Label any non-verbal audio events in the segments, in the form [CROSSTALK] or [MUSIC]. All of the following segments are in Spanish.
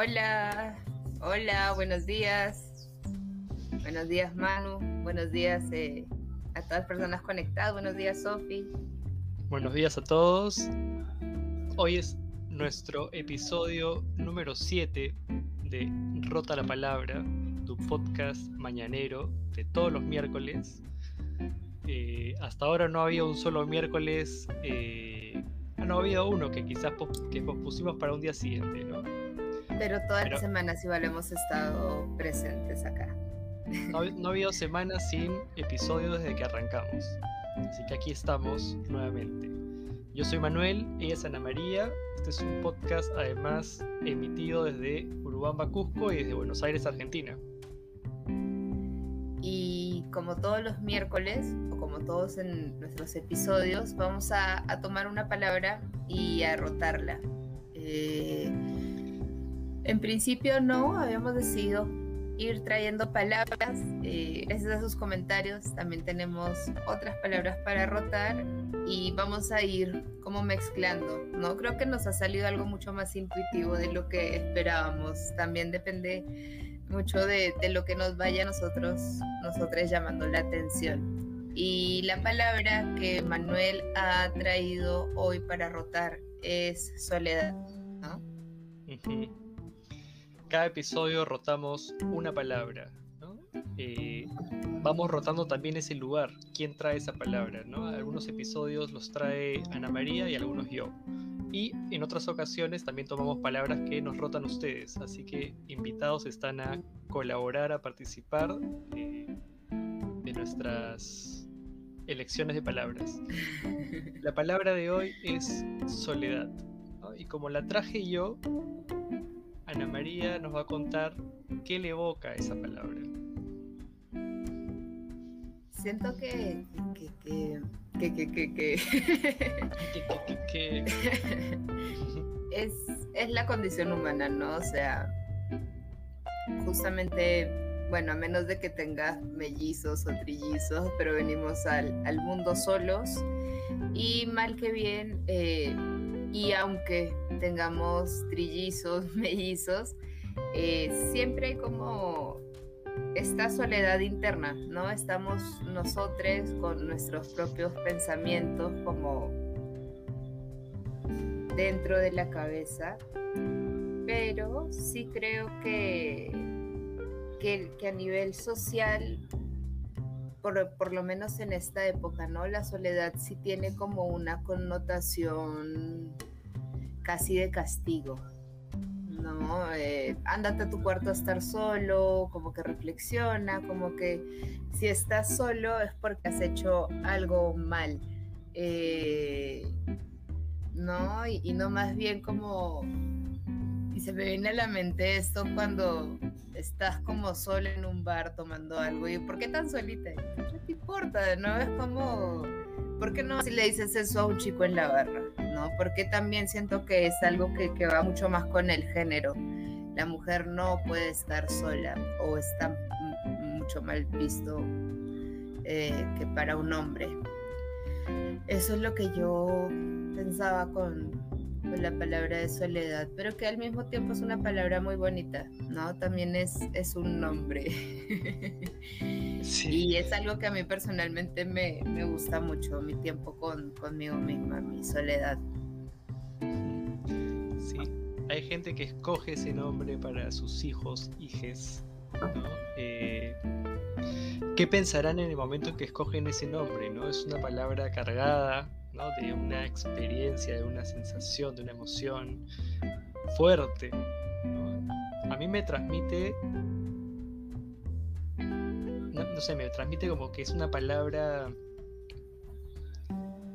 Hola, hola, buenos días. Buenos días Manu, buenos días eh, a todas las personas conectadas, buenos días Sofi. Buenos días a todos. Hoy es nuestro episodio número 7 de Rota la Palabra, tu podcast mañanero de todos los miércoles. Eh, hasta ahora no había un solo miércoles, eh, ah, no había uno que quizás que pospusimos para un día siguiente, ¿no? Pero todas las semanas igual hemos estado presentes acá. No, no ha habido semanas sin episodio desde que arrancamos. Así que aquí estamos nuevamente. Yo soy Manuel, ella es Ana María. Este es un podcast además emitido desde Urubamba, Cusco y desde Buenos Aires, Argentina. Y como todos los miércoles, o como todos en nuestros episodios, vamos a, tomar una palabra y a rotarla. Eh, en principio no, habíamos decidido ir trayendo palabras. Eh, gracias a sus comentarios también tenemos otras palabras para rotar y vamos a ir como mezclando, ¿no? Creo que nos ha salido algo mucho más intuitivo de lo que esperábamos. También depende mucho de, lo que nos vaya a nosotros, nosotros llamando la atención. Y la palabra que Manuel ha traído hoy para rotar es soledad, ¿no? Cada episodio rotamos una palabra, ¿no? Eh, vamos rotando también ese lugar, quién trae esa palabra, ¿no? Algunos episodios los trae Ana María y algunos yo. Y en otras ocasiones también tomamos palabras que nos rotan ustedes, así que invitados están a colaborar, a participar eh, de nuestras elecciones de palabras. [LAUGHS] La palabra de hoy es soledad. Y como la traje yo, Ana María nos va a contar qué le evoca esa palabra. Siento que, que, que, que, que, que, [LAUGHS] es, es la condición humana, ¿no? O sea, justamente, bueno, a menos de que tengas mellizos o trillizos, pero venimos al, al mundo solos y mal que bien, eh, y aunque tengamos trillizos, [LAUGHS] mellizos, eh, siempre hay como esta soledad interna, ¿no? Estamos nosotros con nuestros propios pensamientos como dentro de la cabeza, pero sí creo que, que, que a nivel social por, por, lo menos en esta época, ¿no? La soledad sí tiene como una connotación casi de castigo, ¿no? Eh, ándate a tu cuarto a estar solo, como que reflexiona, como que si estás solo es porque has hecho algo mal, eh, ¿no? Y, y no más bien como... Se me viene a la mente esto cuando estás como sola en un bar tomando algo. ¿Y por qué tan solita? ¿Qué te importa? ¿No? Es como, ¿por qué no si le dices eso a un chico en la barra? ¿No? Porque también siento que es algo que, que va mucho más con el género. La mujer no puede estar sola o está mucho mal visto eh, que para un hombre. Eso es lo que yo pensaba con, la palabra de soledad, pero que al mismo tiempo es una palabra muy bonita, ¿no? También es, es un nombre. [LAUGHS] Y es algo que a mí personalmente me, gusta mucho, mi tiempo con, conmigo misma, mi soledad. Sí, hay gente que escoge ese nombre para sus hijos, hijes, ¿no? Eh, ¿Qué pensarán en el momento en que escogen ese nombre? ¿no? Es una palabra cargada de una experiencia, de una sensación, de una emoción fuerte. A mí me transmite, no, sé, me transmite como que es una palabra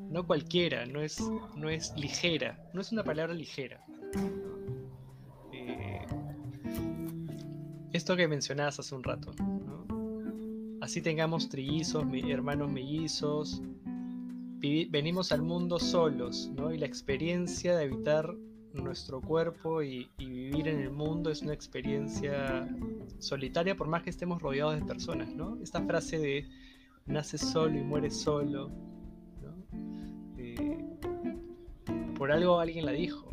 no cualquiera, no es, no es ligera, no es una palabra ligera. Eh, esto que mencionabas hace un rato, así tengamos trillizos, hermanos mellizos, venimos al mundo solos, ¿no? Y la experiencia de habitar nuestro cuerpo y, vivir en el mundo es una experiencia solitaria por más que estemos rodeados de personas, ¿no? Esta frase de nace solo y muere solo, ¿no? Eh, por algo alguien la dijo.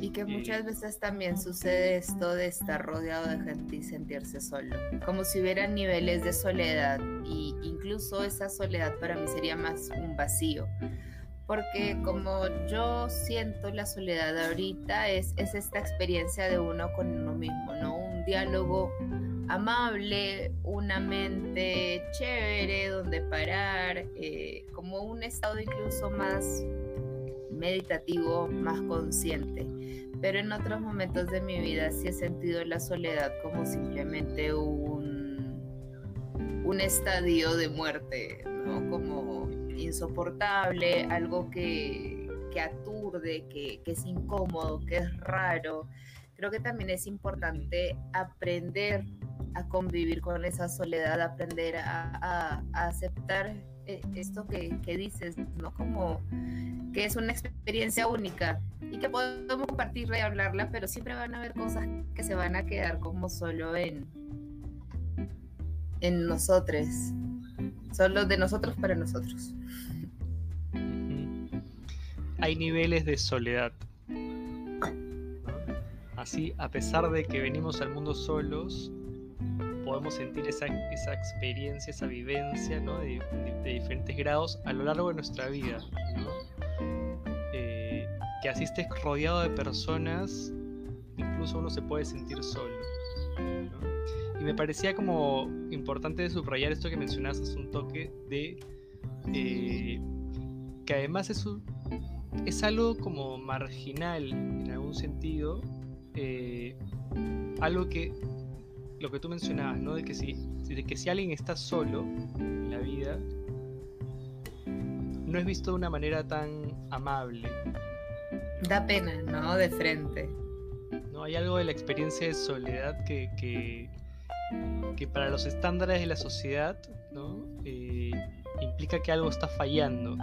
Y que muchas veces también sucede esto de estar rodeado de gente y sentirse solo, como si hubiera niveles de soledad y incluso esa soledad para mí sería más un vacío, porque como yo siento la soledad ahorita es, es esta experiencia de uno con uno mismo, ¿no? Un diálogo amable, una mente chévere donde parar, eh, como un estado incluso más meditativo, más consciente. Pero en otros momentos de mi vida sí he sentido la soledad como simplemente un, un estadio de muerte, ¿no? Como insoportable, algo que, que aturde, que, que es incómodo, que es raro. Creo que también es importante aprender a convivir con esa soledad, aprender a, a, aceptar eh, esto que, dices, ¿no? Como que es una experiencia única y que podemos compartir y hablarla, pero siempre van a haber cosas que se van a quedar como solo en, en nosotros, solo de nosotros para nosotros. Hay niveles de soledad. Así, a pesar de que venimos al mundo solos, podemos sentir esa, esa experiencia, esa vivencia de, diferentes grados a lo largo de nuestra vida. Eh, que así estés rodeado de personas, incluso uno se puede sentir solo. Y me parecía como importante subrayar esto que mencionaste hace un toque de eh, que además es, un, es algo como marginal en algún sentido, eh, algo que lo que tú mencionabas, ¿no? De que si, de que si alguien está solo en la vida, no es visto de una manera tan amable. Da pena, ¿no? De frente. No, hay algo de la experiencia de soledad que, que, que para los estándares de la sociedad, ¿no? Eh, implica que algo está fallando.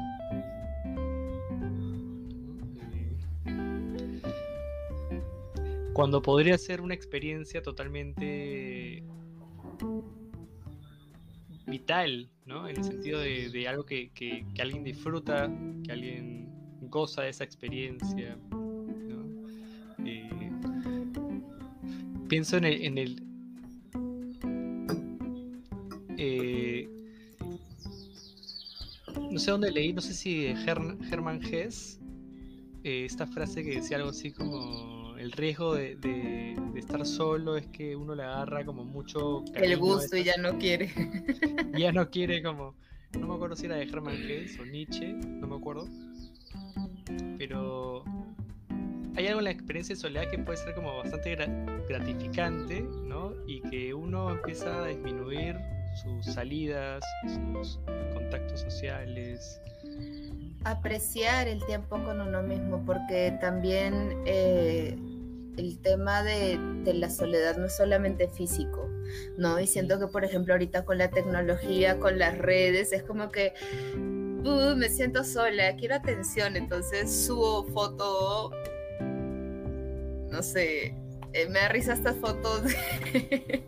Cuando podría ser una experiencia totalmente vital, ¿no? En el sentido de, algo que, alguien disfruta, que alguien goza de esa experiencia. Eh, pienso en el... Eh, no sé dónde leí, no sé si de Hermann Hess, eh, esta frase que decía algo así como el riesgo de, estar solo es que uno le agarra como mucho... El gusto y ya no quiere. [LAUGHS] ya no quiere como... No me acuerdo si era de Hermann Hesse o Nietzsche, no me acuerdo. Pero hay algo en la experiencia de soledad que puede ser como bastante gratificante, ¿no? Y que uno empieza a disminuir sus salidas, sus contactos sociales, apreciar el tiempo con uno mismo, porque también eh, el tema de, la soledad no es solamente físico, ¿no? Y siento que, por ejemplo, ahorita con la tecnología, con las redes, es como que uh, me siento sola, quiero atención, entonces subo foto, no sé, eh, me da risa estas fotos de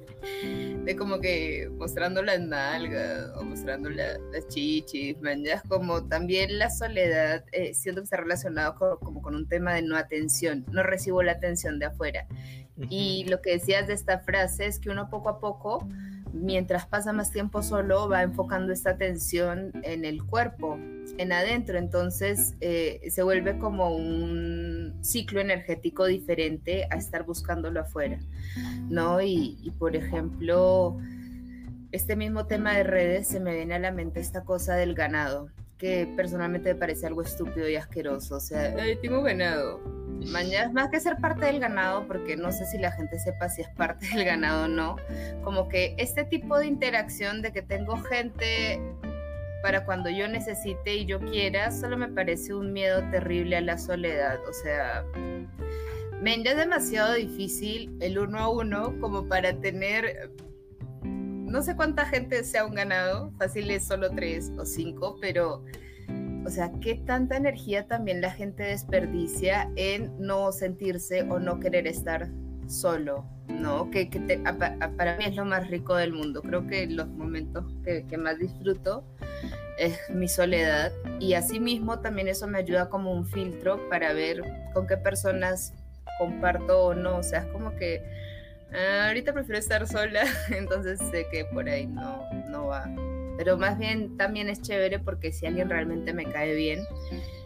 como que mostrando las nalgas o mostrando las chichis, man, ya es como también la soledad, eh, siento que está relacionado con, como con un tema de no atención, no recibo la atención de afuera. Y lo que decías de esta frase es que uno poco a poco, mientras pasa más tiempo solo, va enfocando esta atención en el cuerpo, en adentro, entonces eh, se vuelve como un ciclo energético diferente a estar buscándolo afuera, ¿no? Y, y, por ejemplo, este mismo tema de redes se me viene a la mente esta cosa del ganado, que personalmente me parece algo estúpido y asqueroso, o sea, tengo ganado. Mañana, más que ser parte del ganado, porque no sé si la gente sepa si es parte del ganado o no, como que este tipo de interacción de que tengo gente para cuando yo necesite y yo quiera, solo me parece un miedo terrible a la soledad. O sea, me ya es demasiado difícil el uno a uno como para tener, no sé cuánta gente sea un ganado, fácil es solo tres o cinco, pero, o sea, qué tanta energía también la gente desperdicia en no sentirse o no querer estar solo, ¿no? Que, que para mí es lo más rico del mundo. Creo que los momentos que, que más disfruto es mi soledad y asimismo también eso me ayuda como un filtro para ver con qué personas comparto o no, o sea, es como que ah, ahorita prefiero estar sola, [LAUGHS] entonces sé que por ahí no, no va. Pero más bien también es chévere porque si alguien realmente me cae bien,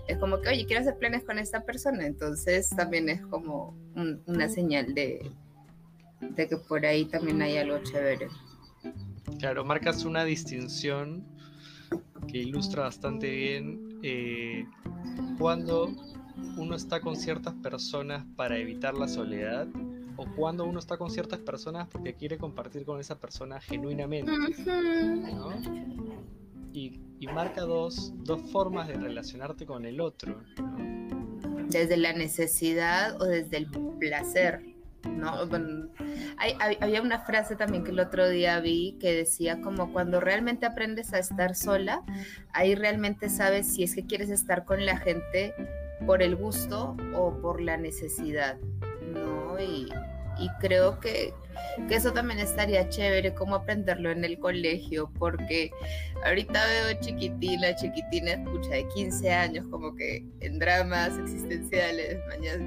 es como que, oye, quiero hacer planes con esta persona, entonces también es como una señal de, de que por ahí también hay algo chévere. Claro, marcas una distinción que ilustra bastante bien eh, cuando uno está con ciertas personas para evitar la soledad o cuando uno está con ciertas personas porque quiere compartir con esa persona genuinamente. Y, marca dos, dos, formas de relacionarte con el otro. Desde la necesidad o desde el placer. ¿no? había una frase también que el otro día vi que decía como cuando realmente aprendes a estar sola, ahí realmente sabes si es que quieres estar con la gente por el gusto o por la necesidad, ¿no? Y, y creo que, que, eso también estaría chévere, como aprenderlo en el colegio, porque ahorita veo chiquitina, chiquitina, escucha, de 15 años, como que en dramas existenciales.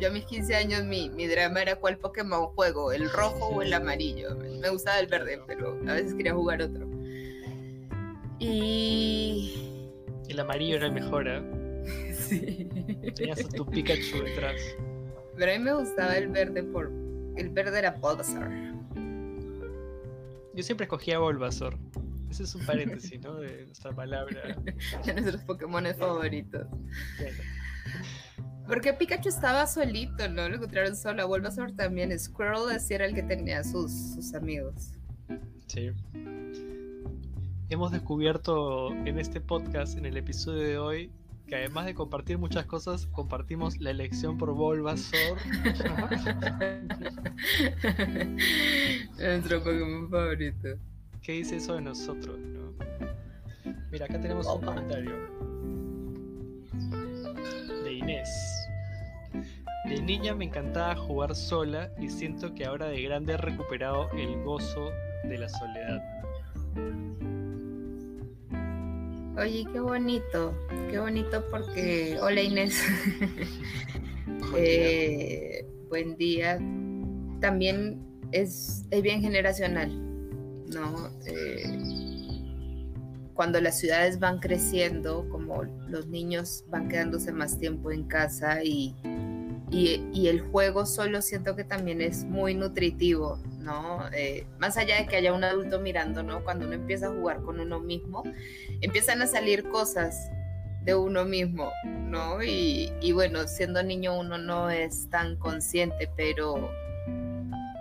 Yo a mis 15 años mi, mi drama era cuál Pokémon juego, el rojo o el amarillo. Me gustaba el verde, pero a veces quería jugar otro. Y... El amarillo era el mejor, ¿eh? [LAUGHS] Sí. Tenías tu Pikachu detrás. Pero a mí me gustaba el verde por, el verde era Bulbasaur. Yo siempre escogía Bulbasaur. Ese es un [LAUGHS] paréntesis, ¿no? De nuestra palabra. de nuestros Pokémon favoritos. Porque Pikachu estaba solito, ¿no? Lo encontraron solo. A Bulbasaur también. Squirrel así era el que tenía sus, sus amigos. Sí. Hemos descubierto en este podcast, en el episodio de hoy, que además de compartir muchas cosas, compartimos la elección por Bulbasaur. Nuestro Pokémon favorito. ¿Qué dice eso de nosotros? Mira, acá tenemos un comentario de Inés. De niña me encantaba jugar sola y siento que ahora de grande he recuperado el gozo de la soledad. Oye, qué bonito, qué bonito porque, hola Inés, [LAUGHS] eh, buen día. También es, bien generacional, ¿no? Eh, cuando las ciudades van creciendo, como los niños van quedándose más tiempo en casa y, y, el juego solo siento que también es muy nutritivo, ¿no? Eh, más allá de que haya un adulto mirando, ¿no? Cuando uno empieza a jugar con uno mismo, empiezan a salir cosas de uno mismo, ¿no? Y, bueno, siendo niño uno no es tan consciente, pero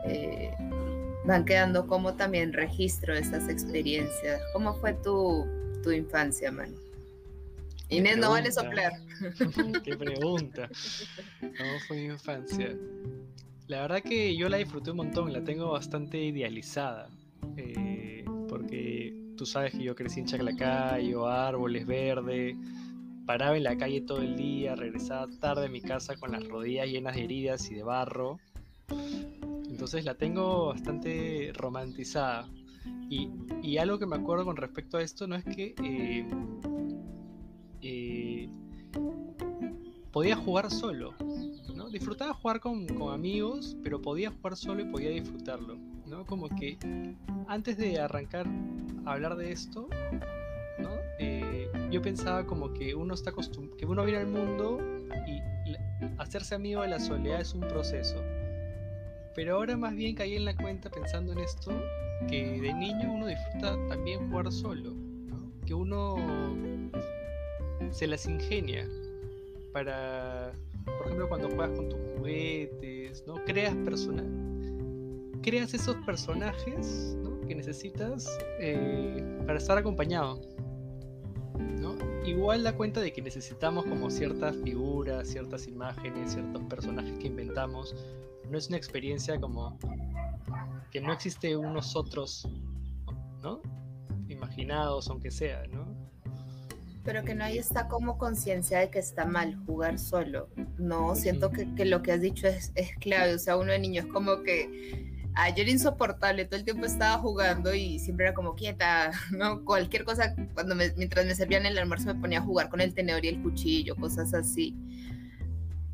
eh, van quedando como también registro de esas experiencias. ¿Cómo fue tu, tu infancia, mano? Inés, no vale soplar. [LAUGHS] Qué pregunta. ¿Cómo fue mi infancia? La verdad que yo la disfruté un montón, la tengo bastante idealizada. Eh, porque tú sabes que yo crecí en Chaclacayo, árboles verdes, paraba en la calle todo el día, regresaba tarde a mi casa con las rodillas llenas de heridas y de barro. Entonces la tengo bastante romantizada. Y, algo que me acuerdo con respecto a esto no es que eh, eh, podía jugar solo. ¿no? Disfrutaba jugar con, amigos, pero podía jugar solo y podía disfrutarlo. ¿no? Como que antes de arrancar a hablar de esto, eh, yo pensaba como que uno está que uno viene al mundo y hacerse amigo de la soledad es un proceso. Pero ahora más bien caí en la cuenta pensando en esto, que de niño uno disfruta también jugar solo, que uno se las ingenia para, por ejemplo, cuando juegas con tus juguetes, ¿no? Creas personas, creas esos personajes que necesitas eh, para estar acompañado. ¿no? Igual da cuenta de que necesitamos como ciertas figuras, ciertas imágenes, ciertos personajes que inventamos. No es una experiencia como que no existe unos otros, ¿no? Imaginados, aunque sea, ¿no? Pero que no hay está como conciencia de que está mal jugar solo. No, siento que, que, lo que has dicho es, es, clave. O sea, uno de niño es como que ayer insoportable, todo el tiempo estaba jugando y siempre era como quieta, [LAUGHS] ¿no? Cualquier cosa, cuando mientras me servían el almuerzo me ponía a jugar con el tenedor y el cuchillo, cosas así.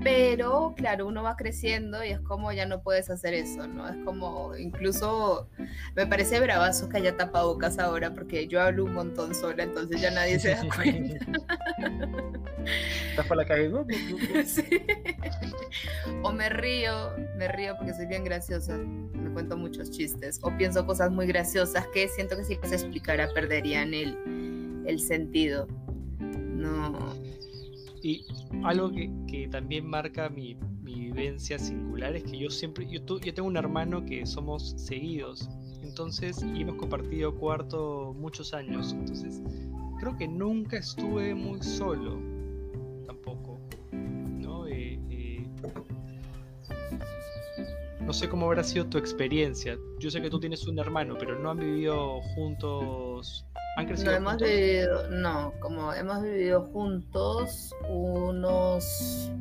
Pero claro, uno va creciendo y es como ya no puedes hacer eso, ¿no? Es como, incluso me parece bravazo que haya tapabocas ahora porque yo hablo un montón sola, entonces ya nadie se da cuenta. [LAUGHS] ¿Estás por la calle? [LAUGHS] sí. O me río, me río porque soy bien graciosa, me cuento muchos chistes o pienso cosas muy graciosas que siento que si las explicara perderían el, el sentido. No y algo que, también marca mi, vivencia singular es que yo siempre, yo, yo tengo un hermano que somos seguidos, entonces, y hemos compartido cuarto muchos años, entonces creo que nunca estuve muy solo, tampoco, ¿no? Eh, eh, no sé cómo habrá sido tu experiencia. Yo sé que tú tienes un hermano, pero no han vivido juntos no hemos vivido, no, como hemos vivido juntos unos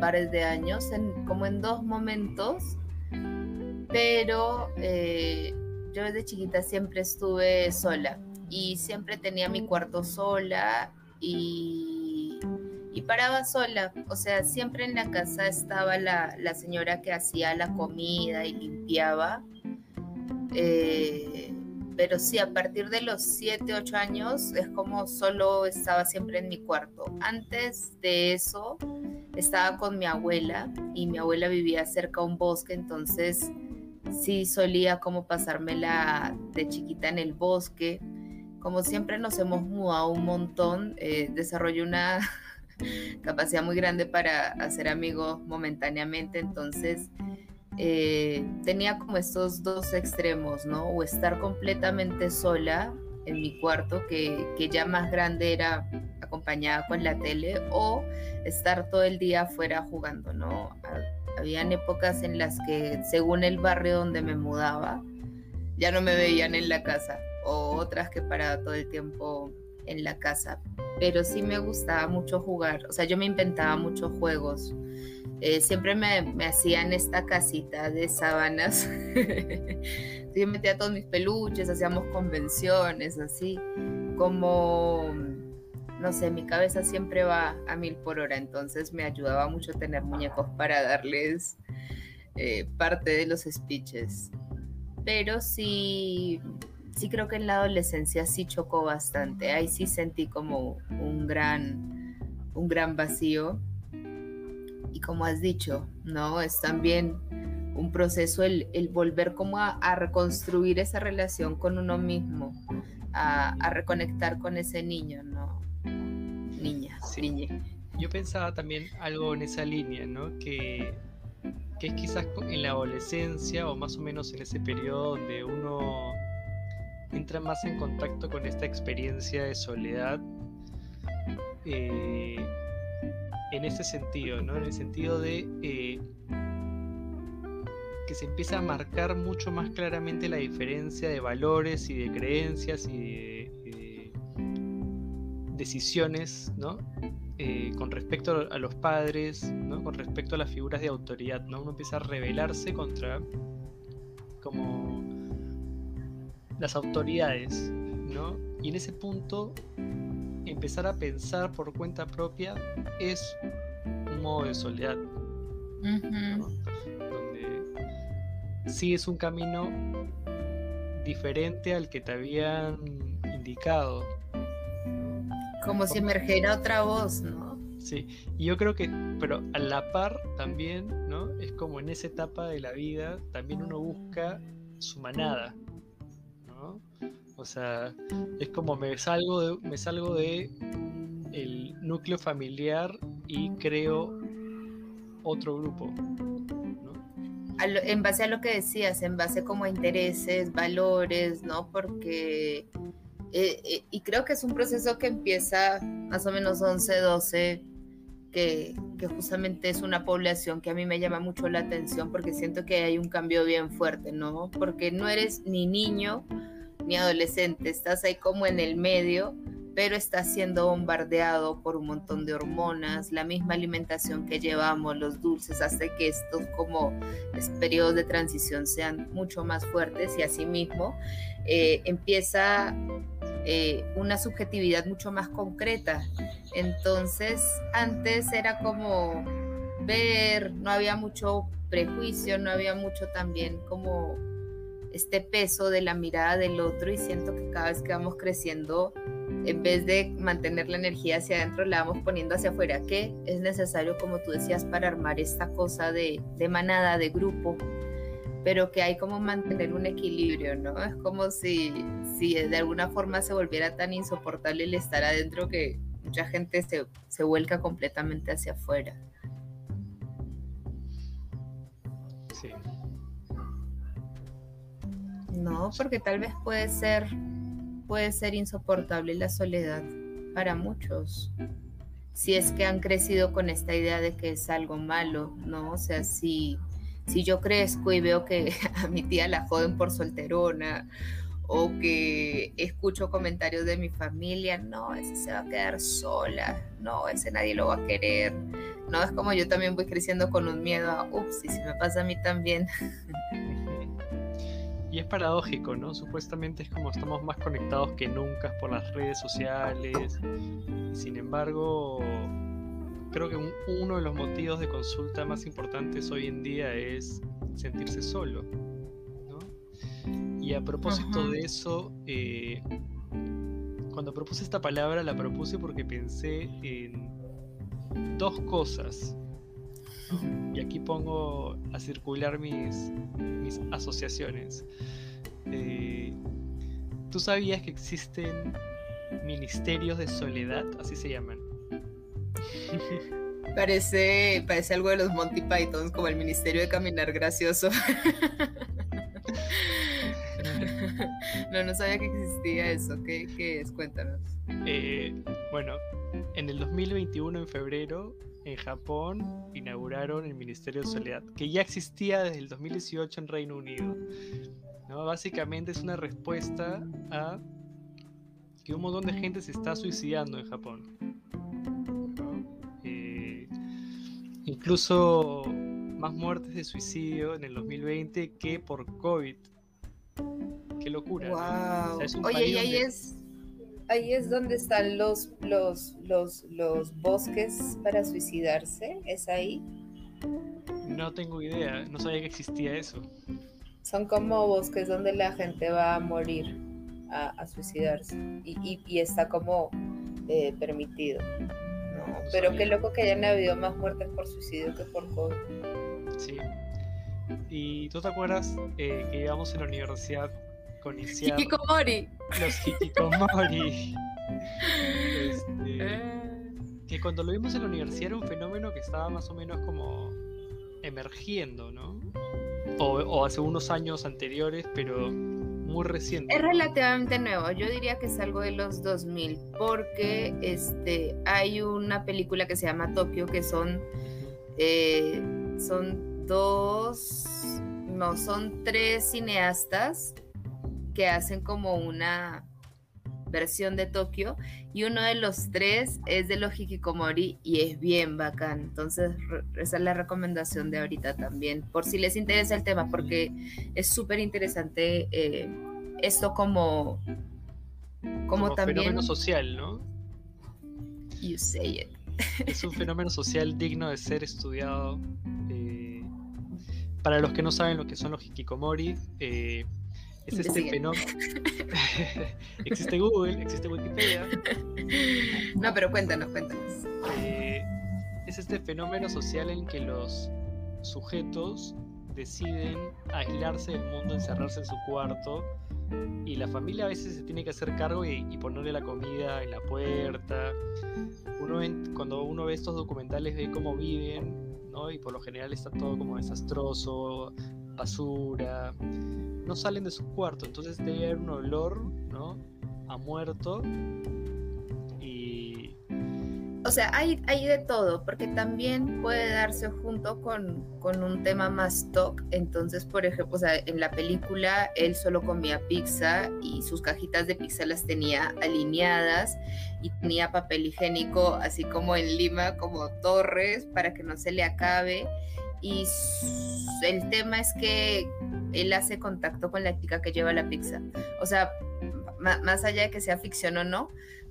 pares de años, en, como en dos momentos, pero eh, yo desde chiquita siempre estuve sola y siempre tenía mi cuarto sola y, y paraba sola, o sea, siempre en la casa estaba la, la señora que hacía la comida y limpiaba. Eh, pero sí, a partir de los 7, 8 años es como solo estaba siempre en mi cuarto. Antes de eso estaba con mi abuela y mi abuela vivía cerca a un bosque, entonces sí solía como pasármela de chiquita en el bosque. Como siempre nos hemos mudado un montón, eh, desarrollé una [LAUGHS] capacidad muy grande para hacer amigos momentáneamente, entonces eh, tenía como estos dos extremos, ¿no? O estar completamente sola en mi cuarto, que, que, ya más grande era acompañada con la tele, o estar todo el día afuera jugando, ¿no? Habían épocas en las que, según el barrio donde me mudaba, ya no me veían en la casa, o otras que paraba todo el tiempo en la casa, pero sí me gustaba mucho jugar, o sea, yo me inventaba muchos juegos. Eh, siempre me, me hacían esta casita de sábanas. [LAUGHS] yo metía todos mis peluches, hacíamos convenciones, así como, no sé, mi cabeza siempre va a mil por hora, entonces me ayudaba mucho tener muñecos para darles eh, parte de los speeches. Pero sí, sí creo que en la adolescencia sí chocó bastante, ahí sí sentí como un gran, un gran vacío y como has dicho, ¿no? Es también un proceso el, volver como a, reconstruir esa relación con uno mismo, a, reconectar con ese niño, ¿no? Niña, niña. Yo pensaba también algo en esa línea, ¿no? Que, que es quizás en la adolescencia o más o menos en ese periodo donde uno entra más en contacto con esta experiencia de soledad. Eh, en ese sentido, ¿no? En el sentido de eh, que se empieza a marcar mucho más claramente la diferencia de valores y de creencias y de, decisiones, ¿no? Eh, con respecto a los padres, ¿no? Con respecto a las figuras de autoridad, ¿no? Uno empieza a rebelarse contra como las autoridades, ¿no? Y en ese punto empezar a pensar por cuenta propia es un modo de soledad. Donde sí es un camino diferente al que te habían indicado. Como si emergiera otra voz, ¿no? Sí, y yo creo que, pero a la par también, ¿no? Es como en esa etapa de la vida, también uno busca su manada, ¿no? O sea, es como me salgo de, me salgo de el núcleo familiar y creo otro grupo. en base a lo que decías, en base como a intereses, valores, ¿no? Porque, eh, eh, y creo que es un proceso que empieza más o menos 11, 12, que, que, justamente es una población que a mí me llama mucho la atención porque siento que hay un cambio bien fuerte, ¿no? Porque no eres ni niño, ni adolescente, estás ahí como en el medio, pero estás siendo bombardeado por un montón de hormonas, la misma alimentación que llevamos, los dulces, hace que estos como periodos de transición sean mucho más fuertes y asimismo eh, empieza eh, una subjetividad mucho más concreta. Entonces, antes era como resolver, no había mucho prejuicio, no había mucho también como este peso de la mirada del otro y siento que cada vez que vamos creciendo, en vez de mantener la energía hacia adentro, la vamos poniendo hacia afuera, que es necesario, como tú decías, para armar esta cosa de, de manada, de grupo, pero que hay como mantener un equilibrio, ¿no? Es como si, si de alguna forma se volviera tan insoportable el estar adentro que mucha gente se, se vuelca completamente hacia afuera. No, porque tal vez puede ser, puede ser insoportable la soledad para muchos. Si es que han crecido con esta idea de que es algo malo, ¿no? O sea, si, si yo crezco y veo que [LAUGHS] a mi tía la joden por solterona o que escucho comentarios de mi familia, no, ese se va a quedar sola, no, ese nadie lo va a querer. No, es como yo también voy creciendo con un miedo a, ups, y si me pasa a mí también. [LAUGHS] Y es paradójico, ¿no? Supuestamente es como estamos más conectados que nunca por las redes sociales. Sin embargo, creo que uno de los motivos de consulta más importantes hoy en día es sentirse solo. ¿no? Y a propósito de eso, eh, cuando propuse esta palabra la propuse porque pensé en dos cosas. [LAUGHS] Y aquí pongo a circular mis, mis asociaciones. Eh, ¿Tú sabías que existen ministerios de soledad? Así se llaman. [LAUGHS] Parece, parece algo de los Monty Python, como el Ministerio de Caminar Gracioso. [LAUGHS] no, no sabía que existía eso. ¿Qué, es? Cuéntanos. Eh, bueno, en el 2021, en febrero, en Japón inauguraron el Ministerio de Soledad, que ya existía desde el 2018 en Reino Unido. ¿no? Básicamente es una respuesta a que un montón de gente se está suicidando en Japón. Eh, incluso más muertes de suicidio en el 2020 que por COVID. Qué locura. Oye, y ahí es ahí es donde están los, los, los, los bosques para suicidarse. ¿Es ahí? No tengo idea, no sabía que existía eso. Son como bosques donde la gente va a morir a, suicidarse y, y, está como eh, permitido. pero qué loco que hayan habido más muertes por suicidio que por COVID. Sí. ¿Y tú te acuerdas eh, que íbamos en la universidad con. Hikikomori. Los hikikomori. Este, eh. que cuando lo vimos en la universidad era un fenómeno que estaba más o menos como emergiendo, ¿no? O, hace unos años anteriores, pero muy reciente. Es relativamente nuevo, yo diría que es algo de los 2000, porque este, hay una película que se llama Tokio, que son, eh, son dos, no, son tres cineastas que hacen como una versión de Tokio y uno de los tres es de los Hikikomori y es bien bacán. Entonces, esa es la recomendación de ahorita también, por si les interesa el tema, porque es súper interesante eh, esto como, como, también... fenómeno social, ¿no? You say it. Es un fenómeno social digno de ser estudiado. Eh, para los que no saben lo que son los Hikikomori, eh, es este fenómeno. [LAUGHS] existe Google, existe Wikipedia. [LAUGHS] No, pero cuéntanos, cuéntanos. Eh, es este fenómeno social en que los sujetos deciden aislarse del mundo, encerrarse en su cuarto y la familia a veces se tiene que hacer cargo y, ponerle la comida en la puerta. Uno cuando uno ve estos documentales ve cómo viven, ¿no? Y por lo general está todo como desastroso, basura, no salen de su cuarto, entonces debe haber un olor, ¿no? A muerto. Y. O sea, hay, hay de todo, porque también puede darse junto con, con un tema más TOC. Entonces, por ejemplo, o sea, en la película él solo comía pizza y sus cajitas de pizza las tenía alineadas y tenía papel higiénico, así como en Lima, como torres, para que no se le acabe y el tema es que él hace contacto con la chica que lleva la pizza. O sea, más allá de que sea ficción o no,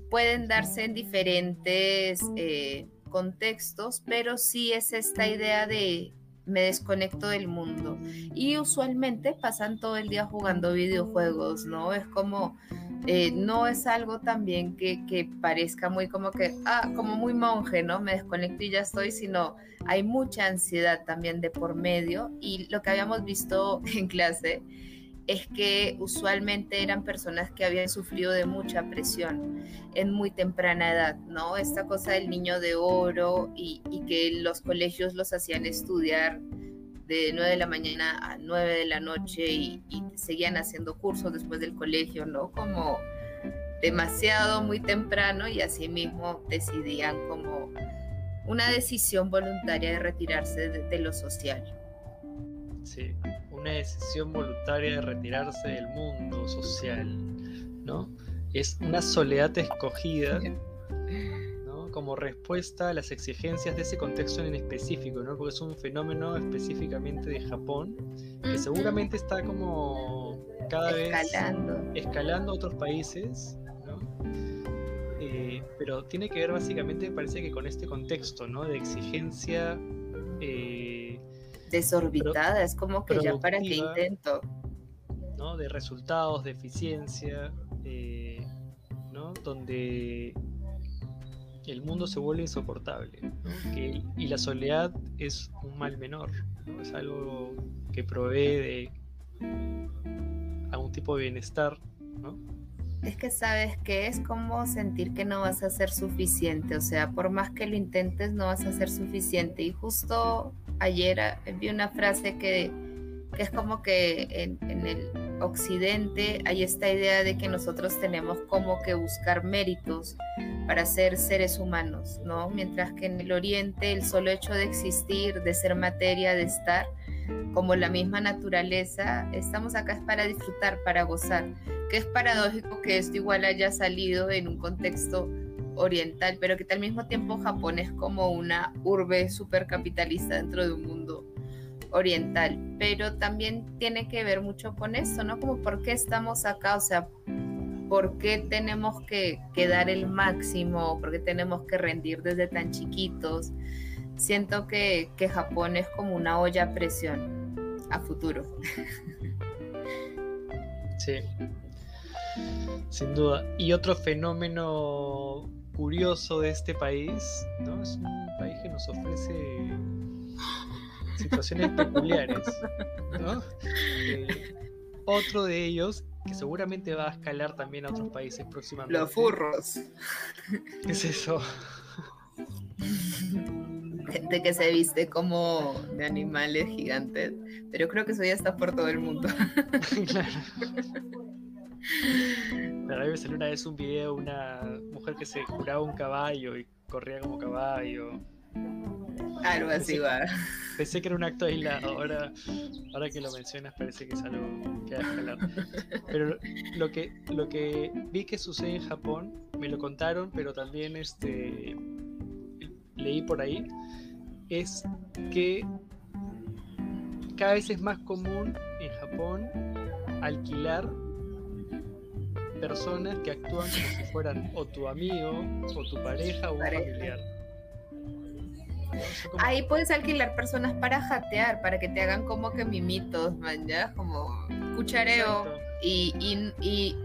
pueden darse en diferentes, eh, contextos, pero sí es esta idea de me desconecto del mundo. Y usualmente pasan todo el día jugando videojuegos, ¿no? Es como, eh, no es algo también que, que, parezca muy como que, ah, como muy monje, ¿no? Me desconecto y ya estoy, sino hay mucha ansiedad también de por medio. Y lo que habíamos visto [LAUGHS] en clase es que usualmente eran personas que habían sufrido de mucha presión en muy temprana edad, ¿no? Esta cosa del niño de oro y, que los colegios los hacían estudiar de 9 de la mañana a 9 de la noche y, seguían haciendo cursos después del colegio, ¿no? Como demasiado, muy temprano y así mismo decidían como una decisión voluntaria de retirarse de, de lo social. Sí, una decisión voluntaria de retirarse del mundo social, ¿no? Es una soledad escogida, ¿no? Como respuesta a las exigencias de ese contexto en específico, ¿no? Porque es un fenómeno específicamente de Japón que seguramente está como cada vez escalando a otros países, ¿no? Eh, pero tiene que ver básicamente, parece que con este contexto, ¿no? De exigencia eh, desorbitada, es como que ya para qué intento. ¿no? De resultados, de eficiencia, eh, ¿no? Donde el mundo se vuelve insoportable y la soledad es un mal menor, es algo que provee de algún tipo de bienestar. ¿no? Es que sabes que es como sentir que no vas a ser suficiente, o sea, por más que lo intentes no vas a ser suficiente y justo ayer ah, vi una frase que, es como que en, el occidente hay esta idea de que nosotros tenemos como que buscar méritos para ser seres humanos, ¿no? Mientras que en el oriente el solo hecho de existir, de ser materia, de estar, como la misma naturaleza, estamos acá es para disfrutar, para gozar, que es paradójico que esto igual haya salido en un contexto oriental, pero que al mismo tiempo Japón es como una urbe supercapitalista dentro de un mundo oriental, pero también tiene que ver mucho con eso, ¿no? Como por qué estamos acá, o sea, por qué tenemos que, dar el máximo, por qué tenemos que rendir desde tan chiquitos. Siento que, que Japón es como una olla a presión a futuro. Sí, sin duda. Y otro fenómeno curioso de este país, ¿no? Es un país que nos ofrece situaciones peculiares, ¿no? Eh, otro de ellos, que seguramente va a escalar también a otros países próximamente. Los furros. ¿Qué es eso? Gente que se viste como de animales gigantes, pero creo que eso ya está por todo el mundo. [LAUGHS] claro. Pero a mí me salió una vez un video de una mujer que se curaba un caballo y corría como caballo. Algo así va. Pensé que era un acto aislado, ahora, ahora que lo mencionas parece que es algo que escalar. Pero lo que, lo que vi que sucede en Japón, me lo contaron, pero también este, leí por ahí, es que cada vez es más común en Japón alquilar personas que actúan como si fueran o tu amigo, o tu pareja, o un familiar. Ahí puedes alquilar personas para jatear, para que te hagan como que mimitos, man, ¿ya? Como cuchareo. Y, y,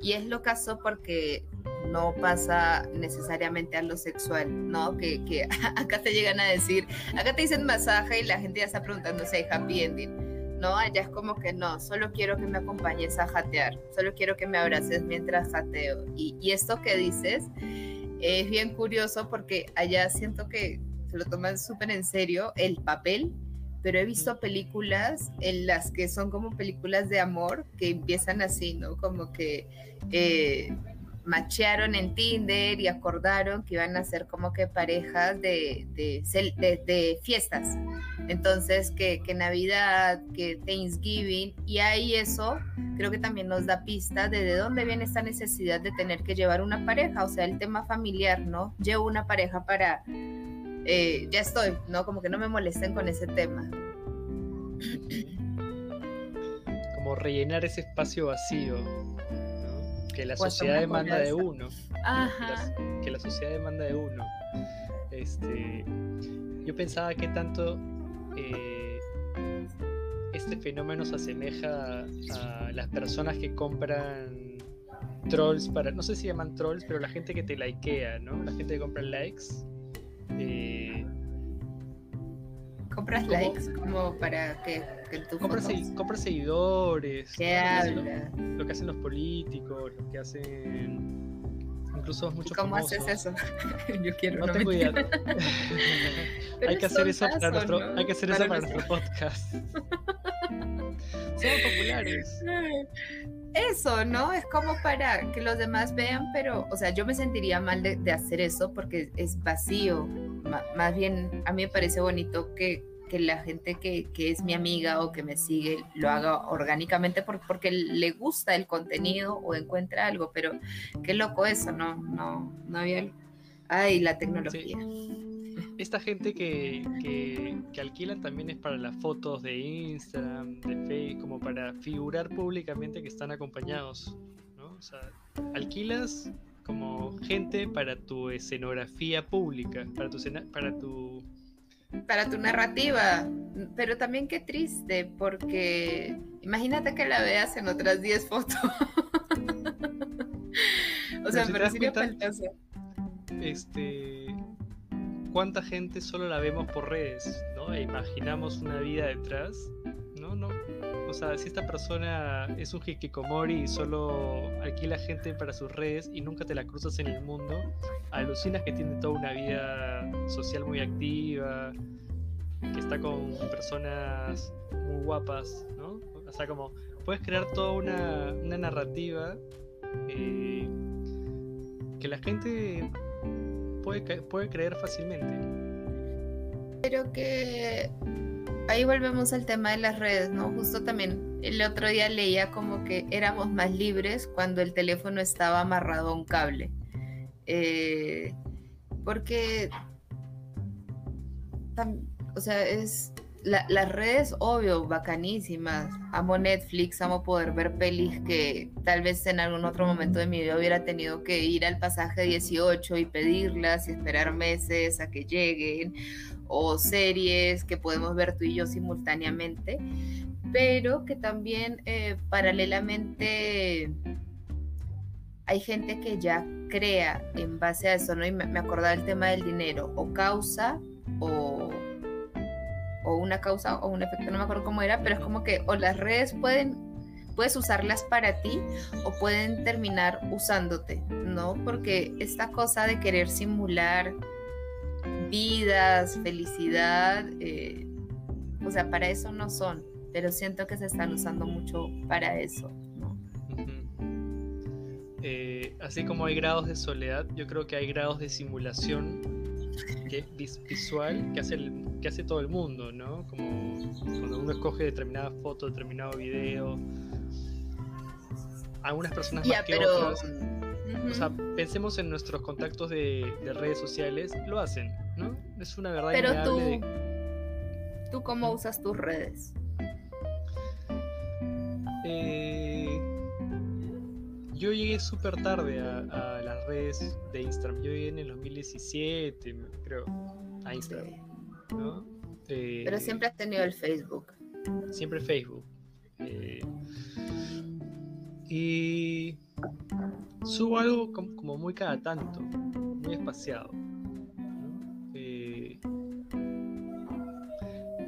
y, es lo caso porque no pasa necesariamente a lo sexual, ¿no? Que, que [LAUGHS] acá te llegan a decir, acá te dicen masaje y la gente ya está preguntando si hay happy ending ¿no? Allá es como que no, solo quiero que me acompañes a jatear, solo quiero que me abraces mientras jateo. Y, y esto que dices es bien curioso porque allá siento que se lo toman súper en serio el papel, pero he visto películas en las que son como películas de amor que empiezan así, ¿no? Como que... Eh, machearon en Tinder y acordaron que iban a ser como que parejas de, de, fiestas. Entonces, que, que, Navidad, que Thanksgiving, y ahí eso creo que también nos da pista de de dónde viene esta necesidad de tener que llevar una pareja, o sea, el tema familiar, ¿no? Llevo una pareja para, eh, ya estoy, ¿no? Como que no me molesten con ese tema. Como rellenar ese espacio vacío que la sociedad demanda de uno. Que, la, sociedad demanda de uno. Este, yo pensaba que tanto eh, este fenómeno se asemeja a las personas que compran trolls para, no sé si llaman trolls, pero la gente que te likea, ¿no? La gente que compra likes. Eh, ¿Compras likes como para que, que tu compra, compra seguidores. ¿Qué habla? Lo, que hacen los políticos, lo que hacen incluso muchos ¿Cómo haces eso? [LAUGHS] Yo quiero no, tengo idea. [LAUGHS] hay que hacer eso para nuestro, hay que hacer eso para nuestro podcast. [LAUGHS] [LAUGHS] Somos populares. Eso, ¿no? Es como para que los demás vean, pero, o sea, yo me sentiría mal de, hacer eso porque es vacío. más bien, a mí me parece bonito que, que la gente que, que, es mi amiga o que me sigue lo haga orgánicamente porque le gusta el contenido o encuentra algo, pero qué loco eso, ¿no? No, no había... Ay, la tecnología. Esta gente que, que, que, alquilan también es para las fotos de Instagram, de Facebook, como para figurar públicamente que están acompañados, ¿no? O sea, alquilas como gente para tu escenografía pública, para tu, para tu para tu narrativa. Pero también qué triste, porque imagínate que la veas en otras 10 fotos. o sea, pero, sería Este. ¿Cuánta gente solo la vemos por redes? ¿No? E imaginamos una vida detrás. No, no. O sea, si esta persona es un hikikomori y solo alquila gente para sus redes y nunca te la cruzas en el mundo, alucinas que tiene toda una vida social muy activa, que está con personas muy guapas, ¿no? O sea, como puedes crear toda una, narrativa eh, que la gente puede, creer fácilmente. Pero que ahí volvemos al tema de las redes, ¿no? Justo también el otro día leía como que éramos más libres cuando el teléfono estaba amarrado a un cable. Eh, porque, o sea, es las redes, obvio, bacanísimas. Amo Netflix, amo poder ver pelis que tal vez en algún otro momento de mi vida hubiera tenido que ir al pasaje 18 y pedirlas y esperar meses a que lleguen, o series que podemos ver tú y yo simultáneamente, pero que también eh, paralelamente hay gente que ya crea en base a eso, ¿no? Y me, acordaba el tema del dinero, o causa o o una causa o un efecto, no me acuerdo cómo era, pero es como que o las redes pueden, puedes usarlas para ti o pueden terminar usándote, ¿no? Porque esta cosa de querer simular vidas, felicidad, eh, o sea, para eso no son, pero siento que se están usando mucho para eso, ¿no? Eh, así como hay grados de soledad, yo creo que hay grados de simulación que, visual que hace, que hace todo el mundo, ¿no? Como cuando uno escoge determinada foto, determinado video. Algunas personas más que otras. O sea, pensemos en nuestros contactos de, redes sociales, lo hacen, ¿no? Es una verdad Pero tú, ¿tú cómo usas tus redes? Eh, yo llegué súper tarde a, redes de Instagram. Yo llegué en el 2017, creo, a Instagram. Eh, Pero siempre has tenido el Facebook. Siempre Facebook. Eh, y subo algo como, muy cada tanto, muy espaciado.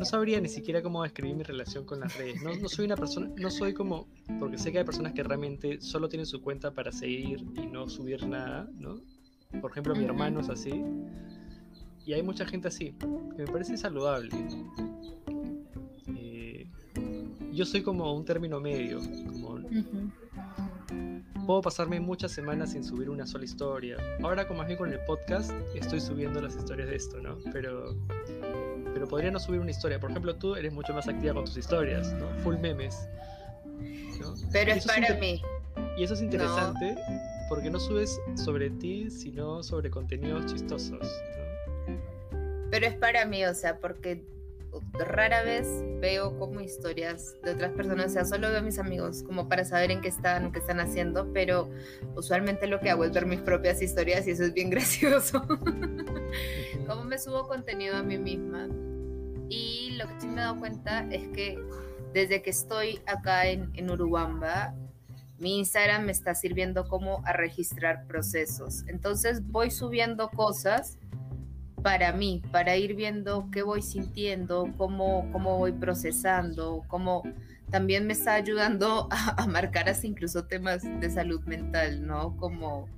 No sabría ni siquiera cómo describir mi relación con las redes. No, soy una persona, no soy como, porque sé que hay personas que realmente solo tienen su cuenta para seguir y no subir nada, ¿no? Por ejemplo, mi hermano es así. Y hay mucha gente así, que me parece saludable. Eh, yo soy como un término medio, como... Puedo pasarme muchas semanas sin subir una sola historia. Ahora, como más bien con el podcast, estoy subiendo las historias de esto, ¿no? Pero pero podría no subir una historia. Por ejemplo, tú eres mucho más activa con tus historias, ¿no? Full memes. Pero es para mí. Y eso es interesante porque no subes sobre ti, sino sobre contenidos chistosos. Pero es para mí, o sea, porque rara vez veo como historias de otras personas, o sea, solo veo a mis amigos como para saber en qué están qué están haciendo, pero usualmente lo que hago es ver mis propias historias y eso es bien [LAUGHS] gracioso. como me subo contenido a mí misma. Y lo que sí me he dado cuenta es que desde que estoy acá en, en Urubamba, mi Instagram me está sirviendo como a registrar procesos. Entonces voy subiendo cosas para mí, para ir viendo qué voy sintiendo, cómo, cómo voy procesando, cómo también me está ayudando [LAUGHS] a, marcar hasta incluso temas de salud mental, ¿no? Como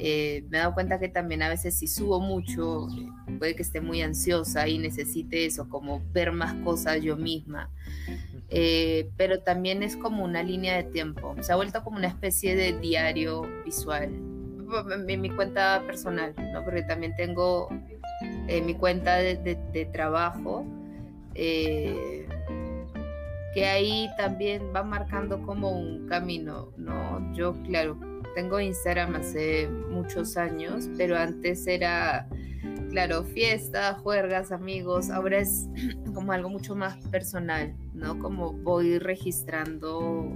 eh, me he dado cuenta que también a veces si subo mucho, puede que esté muy ansiosa y necesite eso, como ver más cosas yo misma. Eh, pero también es como una línea de tiempo, se ha vuelto como una especie de diario visual en mi cuenta personal, ¿no? Porque también tengo eh, mi cuenta de, trabajo, eh, que ahí también va marcando como un camino, ¿no? Yo, claro, tengo Instagram hace muchos años, pero antes era claro, fiesta, juergas, amigos, ahora es [CLEARS THROAT] como algo mucho más personal, ¿no? Como voy registrando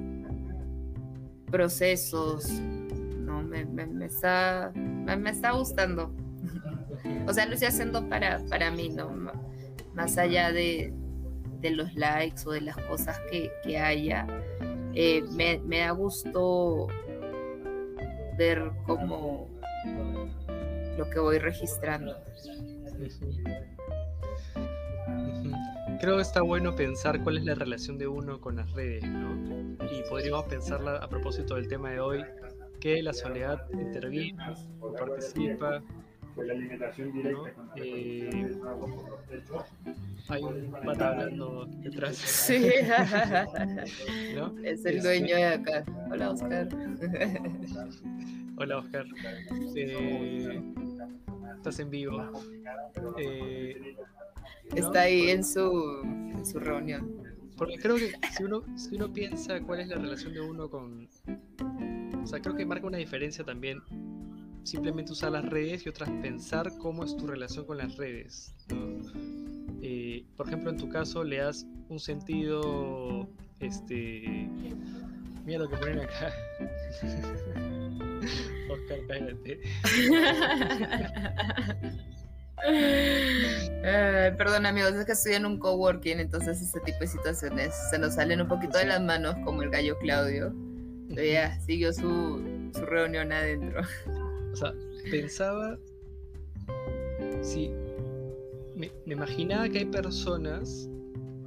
procesos, ¿no? Me, está, me, está gustando. O sea, lo estoy haciendo para, para mí, ¿no? Más allá de, los likes o de las cosas que, haya, eh, me, me da gusto ver cómo lo que voy registrando. Creo que está bueno pensar cuál es la relación de uno con las redes, ¿no? Y podríamos pensarla a propósito del tema de hoy, que la soledad interviene, participa, la alimentación directa eh, hay un pata hablando detrás. Sí, es el dueño de acá. Hola, Oscar. Hola, Oscar. Eh, estás en vivo. Eh, Está ahí en su, en su reunión. Porque creo que si uno, si uno piensa cuál es la relación de uno con... O sea, creo que marca una diferencia también simplemente usar las redes y otras pensar cómo es tu relación con las redes. Eh, por ejemplo, en tu caso le das un sentido, este, mira lo que ponen acá. [LAUGHS] Oscar, cállate. perdón amigos, es que estoy en un coworking, entonces este tipo de situaciones se nos salen un poquito de las manos, como el gallo Claudio. Pero ya siguió su, su reunión adentro. O sea, pensaba. Sí. Me, imaginaba que hay personas.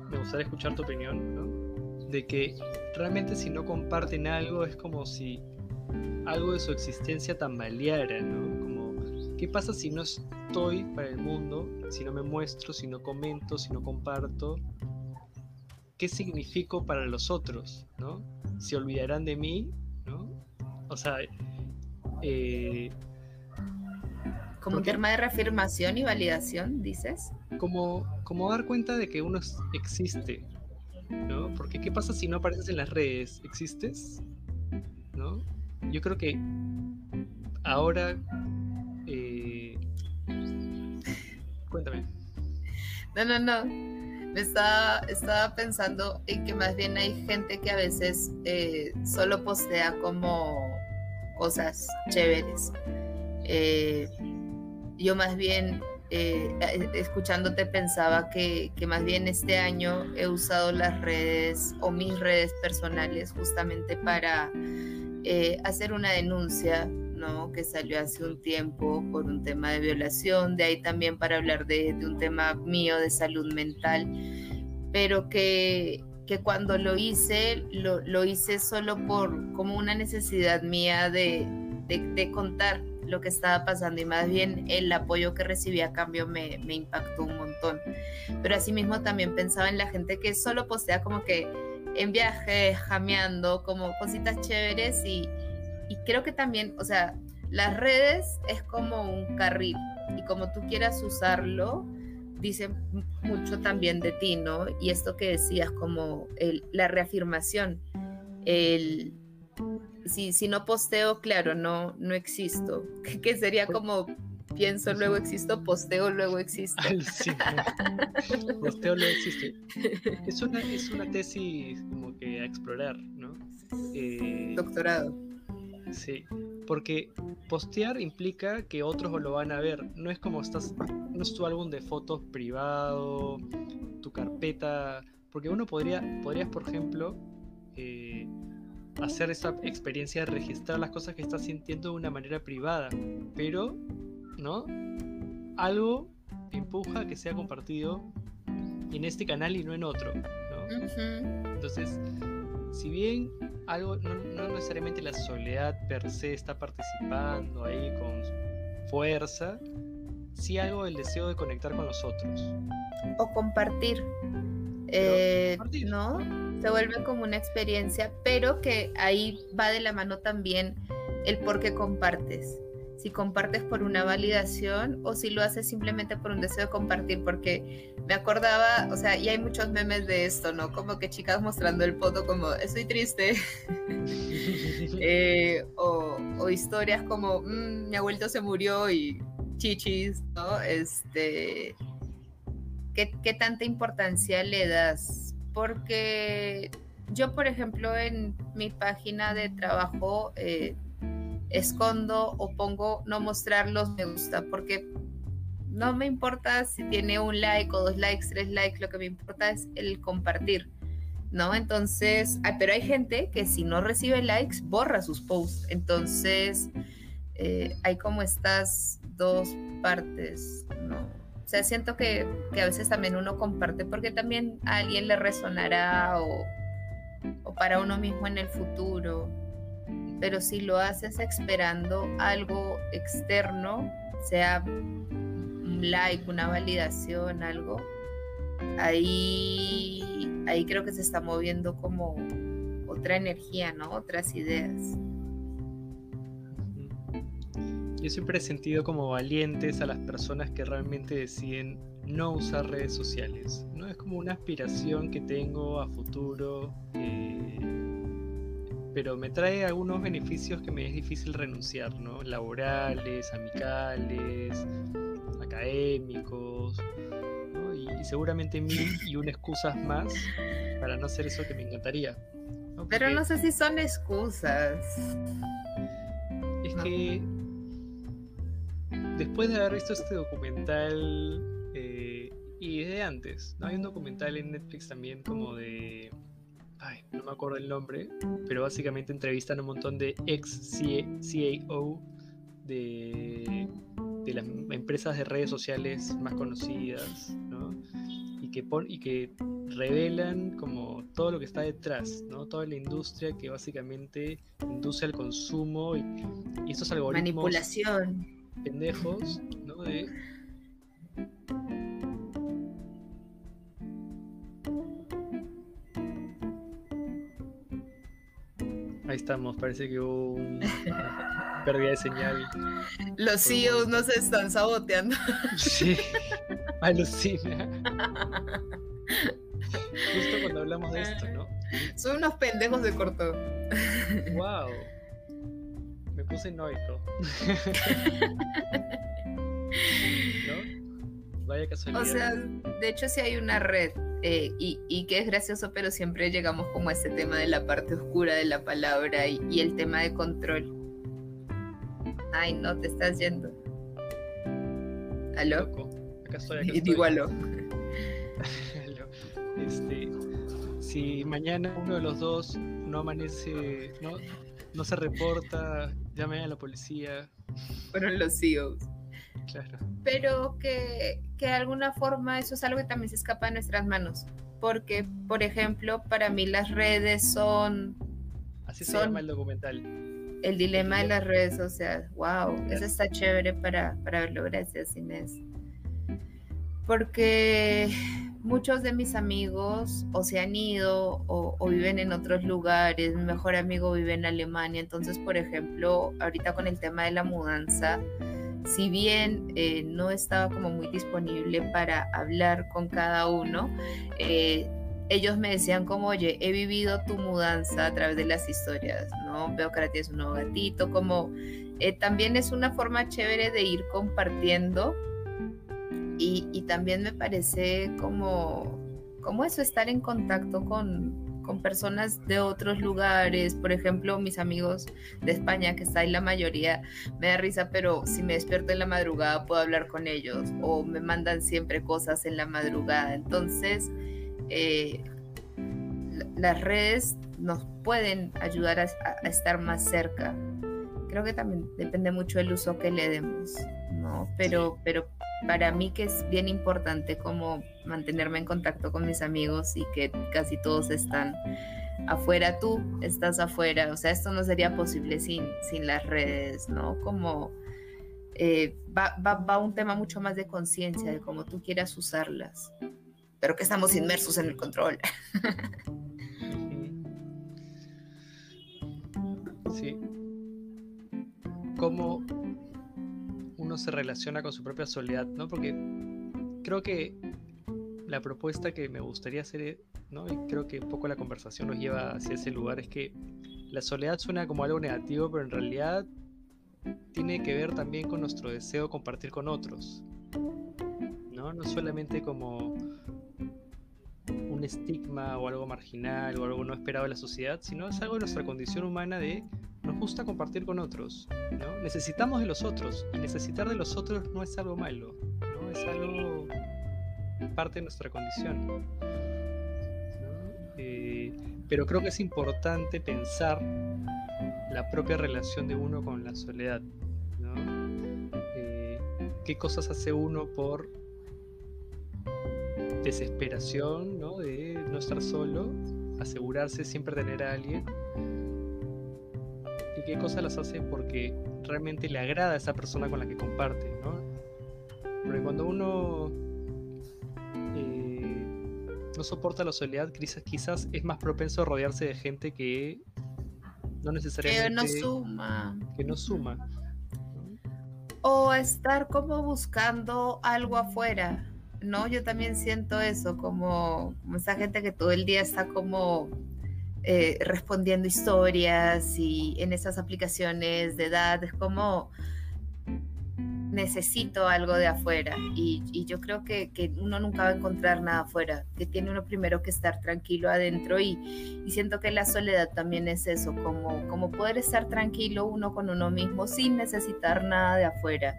Me gustaría escuchar tu opinión, ¿no? De que realmente si no comparten algo es como si algo de su existencia tambaleara, ¿no? Como, ¿qué pasa si no estoy para el mundo? Si no me muestro, si no comento, si no comparto. ¿Qué significo para los otros, ¿no? ¿Se olvidarán de mí, ¿no? O sea, eh, como tema de reafirmación y validación, dices. Como, como dar cuenta de que uno existe, ¿no? Porque ¿qué pasa si no apareces en las redes? ¿Existes? ¿No? Yo creo que ahora... Eh, cuéntame. No, no, no. Me estaba, estaba pensando en que más bien hay gente que a veces eh, solo postea como cosas chéveres. Eh, yo más bien, eh, escuchándote, pensaba que, más bien este año he usado las redes o mis redes personales justamente para eh, hacer una denuncia ¿no? que salió hace un tiempo por un tema de violación, de ahí también para hablar de, un tema mío de salud mental, pero que, que cuando lo hice, lo, lo, hice solo por como una necesidad mía de, de, contar lo que estaba pasando y más bien el apoyo que recibí a cambio me, impactó un montón. Pero asimismo también pensaba en la gente que solo postea como que en viajes, jameando, como cositas chéveres y, y creo que también, o sea, las redes es como un carril y como tú quieras usarlo, dice mucho también de ti, ¿no? Y esto que decías, como el, la reafirmación, el, si, si no posteo, claro, no, no existo, [LAUGHS] que sería como pienso, luego existo, posteo, luego existo. [LAUGHS] posteo, luego existe. Es una, es una tesis como que a explorar, ¿no? Eh, Doctorado. Sí, porque postear implica que otros lo van a ver. No es como estás, no es tu álbum de fotos privado, tu carpeta. Porque uno podría, podrías, por ejemplo, eh, hacer esa experiencia de registrar las cosas que estás sintiendo de una manera privada. Pero, ¿no? Algo empuja a que sea compartido en este canal y no en otro. Entonces, si bien algo, no, necesariamente la soledad per se está participando ahí con fuerza, sí algo el deseo de conectar con los otros. O compartir. Eh, ¿No? Se vuelve como una experiencia, pero que ahí va de la mano también el por qué compartes si compartes por una validación o si lo haces simplemente por un deseo de compartir, porque me acordaba, o sea, y hay muchos memes de esto, ¿no? Como que chicas mostrando el foto como, estoy triste, [LAUGHS] eh, o, historias como, mm, mi abuelito se murió y chichis, ¿no? Este, ¿qué, ¿qué tanta importancia le das? Porque yo, por ejemplo, en mi página de trabajo, eh, escondo o pongo no mostrar los me gusta, porque no me importa si tiene un like o dos likes, tres likes, lo que me importa es el compartir, ¿no? Entonces, pero hay gente que si no recibe likes, borra sus posts. Entonces, eh, hay como estas dos partes, ¿no? O sea, siento que, que, a veces también uno comparte porque también a alguien le resonará o, o para uno mismo en el futuro pero si lo haces esperando algo externo, sea un like, una validación, algo, ahí, ahí creo que se está moviendo como otra energía, ¿no? Otras ideas. Yo siempre he sentido como valientes a las personas que realmente deciden no usar redes sociales. ¿no? Es como una aspiración que tengo a futuro. Eh, pero me trae algunos beneficios que me es difícil renunciar, ¿no? Laborales, amicales, académicos, ¿no? y, seguramente mil y una excusas más para no hacer eso que me encantaría. Pero no sé si son excusas. Es que después de haber visto este documental eh, y de antes, ¿no? Hay un documental en Netflix también como de no me acuerdo el nombre, pero básicamente entrevistan a un montón de ex CAO de, de las empresas de redes sociales más conocidas, ¿no? Y que, y que revelan como todo lo que está detrás, ¿no? Toda la industria que básicamente induce al consumo y, y estos algoritmos... Manipulación. Pendejos, ¿no? De Ahí estamos, parece que hubo una pérdida de señal. Los CEOs no se están saboteando. Sí, alucina. Justo cuando hablamos de esto, ¿no? Son unos pendejos de corto. Wow. Me puse noico. [LAUGHS] ¿No? Vaya casualidad. O sea, de hecho sí hay una red eh, y, que es gracioso, pero siempre llegamos como a ese tema de la parte oscura de la palabra y, el tema de control. Ay, no, te estás yendo. ¿Aló? Acá estoy, acá [LAUGHS] estoy. Digo [LAUGHS] aló. Este, si mañana uno de los dos no amanece, no, no se reporta, llame a la policía. Fueron los CEOs. Claro. Pero que, que, de alguna forma eso es algo que también se escapa de nuestras manos. Porque, por ejemplo, para mí las redes son... Así se llama el documental. El dilema de las redes sociales. Wow, eso está chévere para, para verlo. Gracias, Inés. Porque muchos de mis amigos o se han ido o, o, viven en otros lugares. Mi mejor amigo vive en Alemania. Entonces, por ejemplo, ahorita con el tema de la mudanza, si bien eh, no estaba como muy disponible para hablar con cada uno, eh, ellos me decían como, oye, he vivido tu mudanza a través de las historias, ¿no? Veo que ahora tienes un nuevo gatito, como eh, también es una forma chévere de ir compartiendo y, y también me parece como, como eso, estar en contacto con, con personas de otros lugares, por ejemplo, mis amigos de España, que está ahí la mayoría, me da risa, pero si me despierto en la madrugada puedo hablar con ellos o me mandan siempre cosas en la madrugada. Entonces, eh, las redes nos pueden ayudar a, estar más cerca. Creo que también depende mucho del uso que le demos, ¿no? Pero, pero para mí que es bien importante como mantenerme en contacto con mis amigos y que casi todos están afuera, tú estás afuera, o sea, esto no sería posible sin, sin las redes, ¿no? Como eh, va, va, va, un tema mucho más de conciencia de cómo tú quieras usarlas, pero que estamos inmersos en el control. [LAUGHS] Sí. ¿Cómo uno se relaciona con su propia soledad, ¿no? Porque creo que la propuesta que me gustaría hacer, ¿no? Y creo que un poco la conversación nos lleva hacia ese lugar, es que la soledad suena como algo negativo, pero en realidad tiene que ver también con nuestro deseo de compartir con otros, ¿no? No solamente como estigma o algo marginal o algo no esperado de la sociedad, sino es algo de nuestra condición humana de nos gusta compartir con otros, ¿no? Necesitamos de los otros y necesitar de los otros no es algo malo, ¿no? Es algo parte de nuestra condición. Eh, pero creo que es importante pensar la propia relación de uno con la soledad, ¿no? Eh, ¿Qué cosas hace uno por desesperación, ¿no? De no estar solo, asegurarse siempre tener a alguien y qué cosas las hace porque realmente le agrada a esa persona con la que comparte, ¿no? Porque cuando uno eh, no soporta la soledad, quizás, es más propenso a rodearse de gente que no necesariamente... Que no suma. Que no suma. O estar como buscando algo afuera, ¿no? Yo también siento eso, como, esa gente que todo el día está como eh, respondiendo historias y en esas aplicaciones de edad, es como necesito algo de afuera y, yo creo que, uno nunca va a encontrar nada afuera, que tiene uno primero que estar tranquilo adentro y, siento que la soledad también es eso, como poder estar tranquilo uno con uno mismo sin necesitar nada de afuera.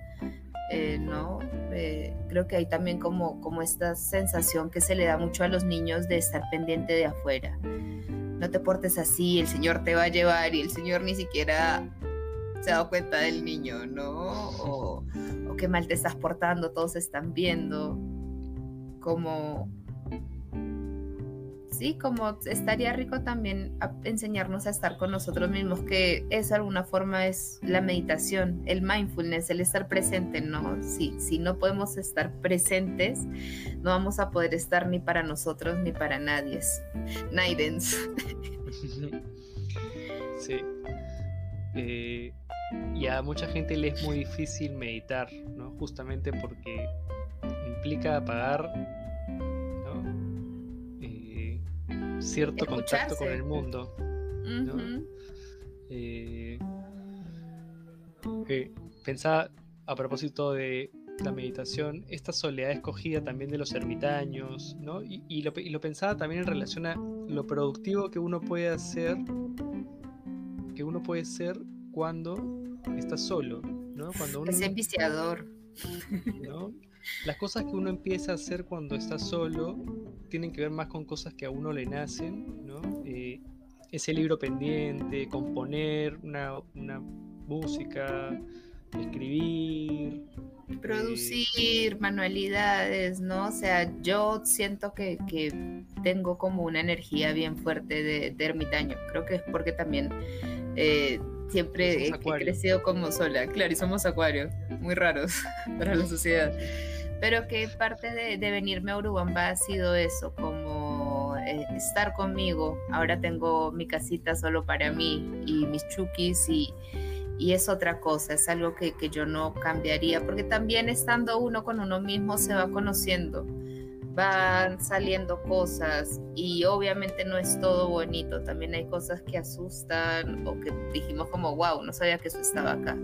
Eh, ¿no? Eh, creo que hay también como, como esta sensación que se le da mucho a los niños de estar pendiente de afuera no te portes así, el Señor te va a llevar y el Señor ni siquiera se ha dado cuenta del niño, ¿no? O, o qué mal te estás portando, todos están viendo, como sí, como estaría rico también enseñarnos a estar con nosotros mismos, que es alguna forma es la meditación, el mindfulness, el estar presente, ¿no? Si, si no podemos estar presentes, no vamos a poder estar ni para nosotros ni para nadie. Naidens. [LAUGHS] Sí. Eh, y a mucha gente le es muy difícil meditar, ¿no? Justamente porque implica apagar cierto contacto con el mundo. Eh, eh, pensaba a propósito de la meditación, esta soledad escogida también de los ermitaños, ¿no? Y, lo, pensaba también en relación a lo productivo que uno puede hacer, que uno puede ser cuando está solo, ¿no? Cuando uno... Es viciador. ¿no? Las cosas que uno empieza a hacer cuando está solo tienen que ver más con cosas que a uno le nacen, ¿no? Eh, ese libro pendiente, componer una, música, escribir. Producir manualidades, ¿no? O sea, yo siento que, tengo como una energía bien fuerte de, ermitaño. Creo que es porque también eh, siempre he, crecido como sola. Claro, y somos acuarios, muy raros [LAUGHS] para la sociedad pero que parte de, venirme a Urubamba ha sido eso, como eh, estar conmigo. Ahora tengo mi casita solo para mí y mis chukis y, es otra cosa, es algo que, yo no cambiaría, porque también estando uno con uno mismo se va conociendo, van saliendo cosas y obviamente no es todo bonito, también hay cosas que asustan o que dijimos como, wow, no sabía que eso estaba acá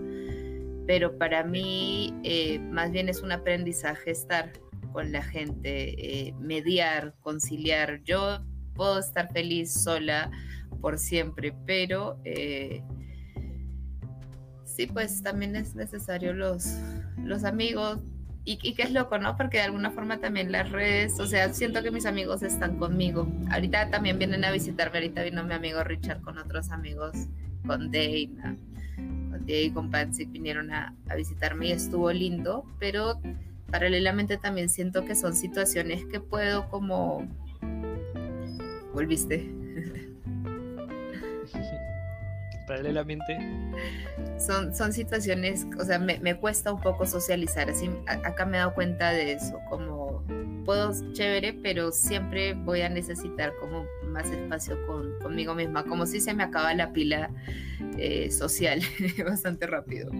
pero para mí eh, más bien es un aprendizaje estar con la gente, eh, mediar, conciliar. Yo puedo estar feliz sola por siempre, pero eh, sí, pues también es necesario los, los amigos. Y, y que es loco, ¿no? Porque de alguna forma también las redes, o sea, siento que mis amigos están conmigo. Ahorita también vienen a visitarme, ahorita vino mi amigo Richard con otros amigos, con Dana, con Diego y con Patsy, vinieron a visitarme y estuvo lindo, pero paralelamente también siento que son situaciones que puedo como... Volviste. Paralelamente. Son, son situaciones, o sea, me, me cuesta un poco socializar, así acá me he dado cuenta de eso, como puedo chévere, pero siempre voy a necesitar como más espacio con, conmigo misma, como si se me acaba la pila eh, social [LAUGHS] bastante rápido.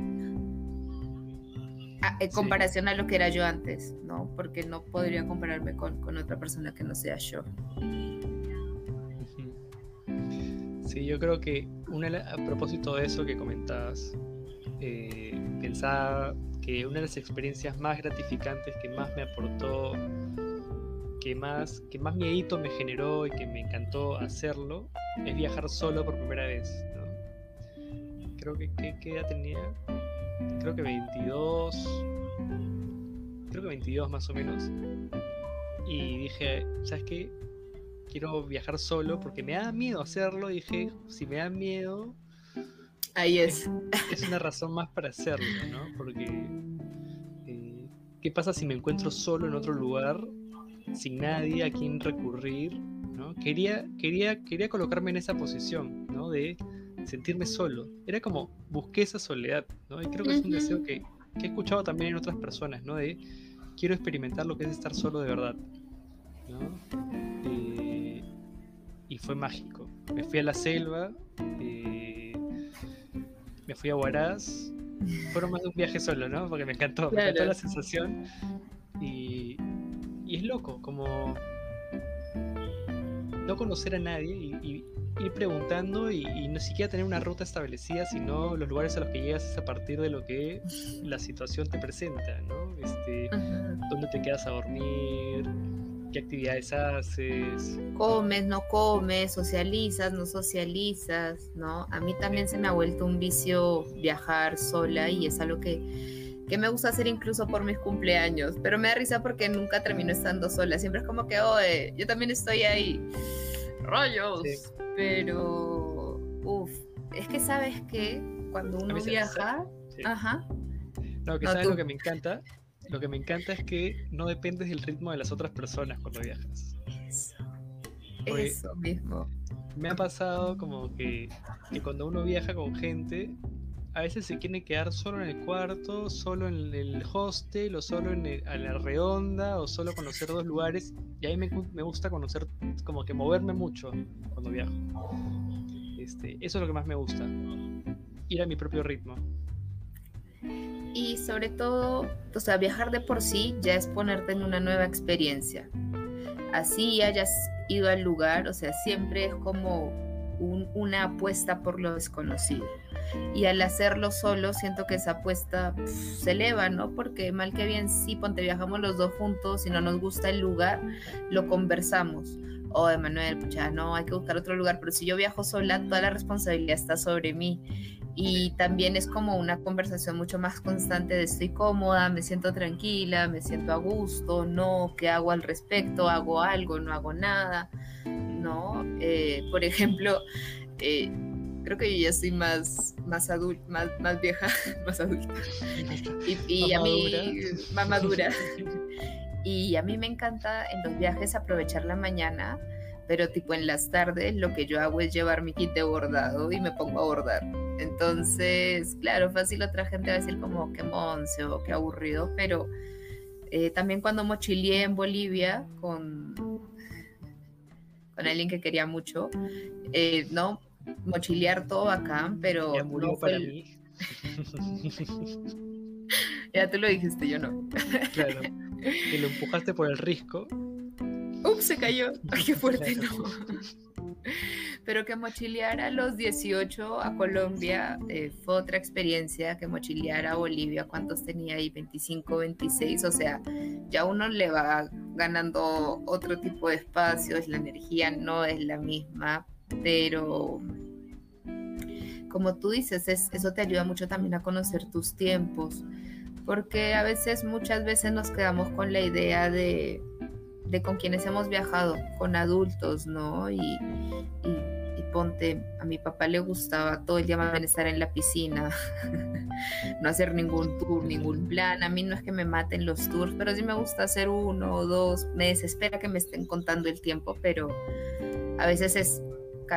Ah, en comparación a lo que era yo antes, ¿no? Porque no podría compararme con, con otra persona que no sea yo. Sí, yo creo que una, a propósito de eso que comentabas, eh, pensaba que una de las experiencias más gratificantes que más me aportó, que más, que más miedito me generó y que me encantó hacerlo, es viajar solo por primera vez. ¿no? Creo que ¿qué, edad tenía? Creo que 22. Creo que 22 más o menos. Y dije, ¿sabes qué? Quiero viajar solo porque me da miedo hacerlo. Y dije, si me da miedo, Ahí es. es. una [LAUGHS] razón más para hacerlo, ¿no? Porque, eh, ¿qué pasa si me encuentro solo en otro lugar, sin nadie a quien recurrir? ¿no? Quería, quería, quería colocarme en esa posición, ¿no? De sentirme solo. Era como, busqué esa soledad, ¿no? Y creo que es un deseo que, que he escuchado también en otras personas, ¿no? De, quiero experimentar lo que es estar solo de verdad, ¿no? Eh, y fue mágico. Me fui a la selva. Eh, me fui a Huaraz. Fueron más de un viaje solo, ¿no? Porque me encantó, me encantó la sensación. Y, y, es loco, como no conocer a nadie y, y ir preguntando y, y, no siquiera tener una ruta establecida, sino los lugares a los que llegas es a partir de lo que la situación te presenta, ¿no? Este, dónde te quedas a dormir, qué actividades haces. Comes, no comes, socializas, no socializas, ¿no? A mí también se me ha vuelto un vicio viajar sola y es algo que, que me gusta hacer incluso por mis cumpleaños, pero me da risa porque nunca termino estando sola, siempre es como que, oye, yo también estoy ahí, rayos, sí. pero, uff, es que sabes que cuando uno viaja, sí. ajá. No, que no, sabes tú. lo que me encanta, lo que me encanta es que no dependes del ritmo de las otras personas cuando viajas. Eso. Porque Eso mismo. Me ha pasado como que, que, cuando uno viaja con gente, a veces se quiere quedar solo en el cuarto, solo en el hostel, o solo en, el, en la redonda, o solo conocer dos lugares. Y a mí me, me, gusta conocer, como que moverme mucho cuando viajo. Este, eso es lo que más me gusta. Ir a mi propio ritmo y sobre todo, o sea, viajar de por sí ya es ponerte en una nueva experiencia. Así hayas ido al lugar, o sea, siempre es como un, una apuesta por lo desconocido. Y al hacerlo solo, siento que esa apuesta pff, se eleva, ¿no? Porque mal que bien, sí, ponte viajamos los dos juntos, si no nos gusta el lugar, lo conversamos. O oh, Emanuel, pucha, no, hay que buscar otro lugar, pero si yo viajo sola, toda la responsabilidad está sobre mí y también es como una conversación mucho más constante de estoy cómoda, me siento tranquila, me siento a gusto, no, ¿qué hago al respecto? ¿Hago algo? ¿No hago nada? ¿No? Eh, por ejemplo, eh, creo que yo ya soy más, más adulta, más, más vieja, [LAUGHS] más adulta. [LAUGHS] Y, y a mí, más madura. [LAUGHS] Y a mí me encanta en los viajes aprovechar la mañana pero tipo en las tardes lo que yo hago es llevar mi kit de bordado y me pongo a bordar. Entonces, claro, fácil otra gente va a decir como que monce o qué aburrido, pero eh, también cuando mochileé en Bolivia con, con alguien que quería mucho, eh, ¿no? Mochilear todo bacán, pero... Ya murió no para el... mí. [LAUGHS] ya tú lo dijiste, yo no. claro. Y lo empujaste por el risco Ups, se cayó. [LAUGHS] Ay, qué fuerte, no. [LAUGHS] pero que mochilear a los 18 a Colombia eh, fue otra experiencia, que mochilear a Bolivia, ¿cuántos tenía ahí? 25, 26, o sea, ya uno le va ganando otro tipo de espacios, la energía no es la misma, pero como tú dices, eso te ayuda mucho también a conocer tus tiempos, porque a veces, muchas veces nos quedamos con la idea de, de con quienes hemos viajado, con adultos, ¿no? Y, y, ponte, a mi papá le gustaba todo el día estar en la piscina, [LAUGHS] no hacer ningún tour, ningún plan. A mí no es que me maten los tours, pero sí me gusta hacer uno o dos. Me desespera que me estén contando el tiempo, pero a veces es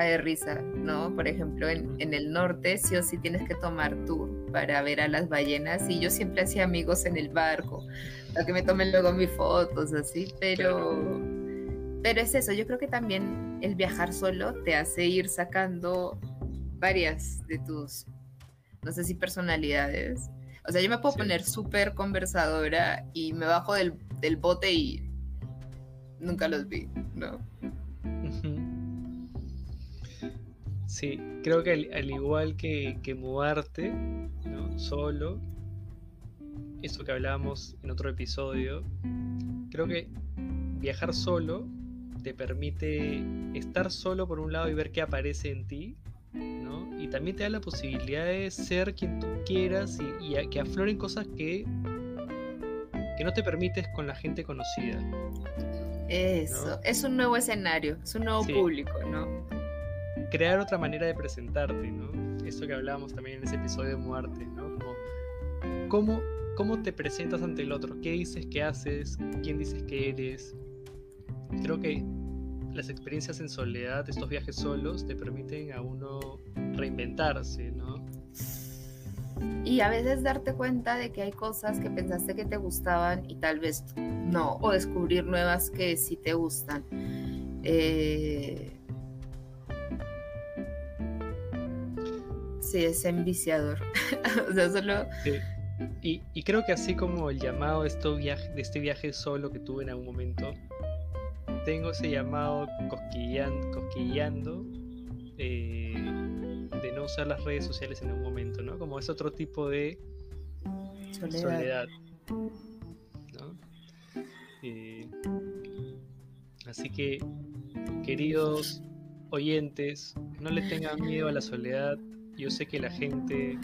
de risa, ¿no? Por ejemplo, en, en, el norte sí o sí tienes que tomar tour para ver a las ballenas y yo siempre hacía amigos en el barco, para que me tomen luego mis fotos, así, pero, pero es eso, yo creo que también el viajar solo te hace ir sacando varias de tus, no sé si personalidades. O sea, yo me puedo poner súper conversadora y me bajo del, del bote y nunca los vi, ¿no? Sí, creo que al, igual que, que mudarte ¿no? solo, eso que hablábamos en otro episodio, creo que viajar solo te permite estar solo por un lado y ver qué aparece en ti, ¿no? Y también te da la posibilidad de ser quien tú quieras y, que afloren cosas que, que no te permites con la gente conocida. Eso, es un nuevo escenario, es un nuevo público, ¿no? Crear otra manera de presentarte, ¿no? Esto que hablábamos también en ese episodio de Muerte, ¿no? Como, ¿cómo, ¿Cómo te presentas ante el otro? ¿Qué dices que haces? ¿Quién dices que eres? Creo que las experiencias en soledad, estos viajes solos, te permiten a uno reinventarse, ¿no? Y a veces darte cuenta de que hay cosas que pensaste que te gustaban y tal vez no, o descubrir nuevas que sí te gustan. Eh, sí, es enviciador. [LAUGHS] o sea, solo... Y, creo que así como el llamado de, de este viaje solo que tuve en algún momento, tengo ese llamado cosquillando eh, de no usar las redes sociales en algún momento, ¿no? Como es otro tipo de soledad. Eh, así que, queridos oyentes, no le tengan miedo a la soledad, yo sé que la gente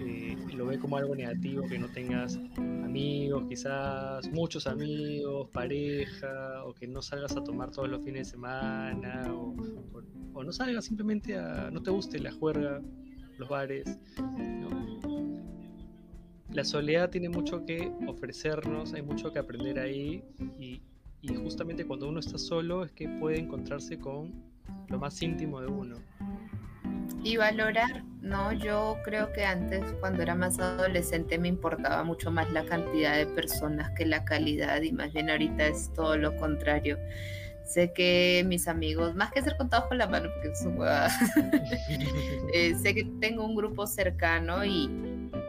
eh, lo ve como algo negativo, que no tengas amigos, quizás muchos amigos, pareja, o que no salgas a tomar todos los fines de semana, o, no salgas simplemente a, no te guste la juerga, los bares. La soledad tiene mucho que ofrecernos, hay mucho que aprender ahí, y, y justamente cuando uno está solo es que puede encontrarse con lo más íntimo de uno y valorar, ¿no? Yo creo que antes, cuando era más adolescente, me importaba mucho más la cantidad de personas que la calidad y más bien ahorita es todo lo contrario. Sé que mis amigos, más que ser contados con la mano, porque es un [LAUGHS] [LAUGHS] eh, sé que tengo un grupo cercano y,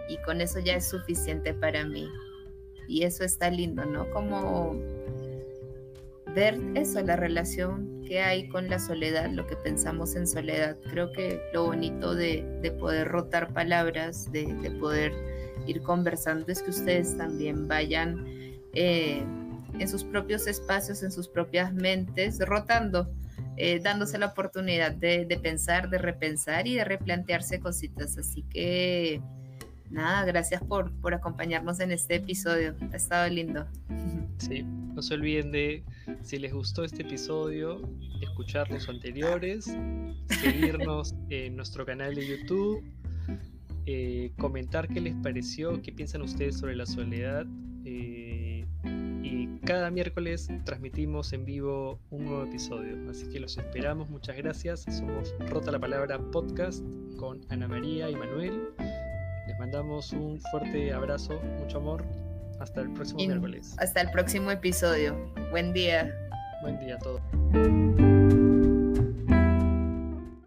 y con eso ya es suficiente para mí. Y eso está lindo, ¿no? Como ver eso, la relación hay con la soledad, lo que pensamos en soledad. Creo que lo bonito de, poder rotar palabras, de, poder ir conversando, es que ustedes también vayan eh, en sus propios espacios, en sus propias mentes, rotando. Eh, dándose la oportunidad de, de pensar, de repensar y de replantearse cositas. Así que nada, gracias por, por acompañarnos en este episodio. Ha estado lindo. Sí, no se olviden de, si les gustó este episodio, escuchar los anteriores, seguirnos [LAUGHS] en nuestro canal de YouTube, eh, comentar qué les pareció, qué piensan ustedes sobre la soledad. Eh, y cada miércoles transmitimos en vivo un nuevo episodio. Así que los esperamos. Muchas gracias. Somos Rota la Palabra Podcast con Ana María y Manuel. Mandamos un fuerte abrazo, mucho amor. Hasta el próximo miércoles. Hasta el próximo episodio. Buen día. Buen día a todos.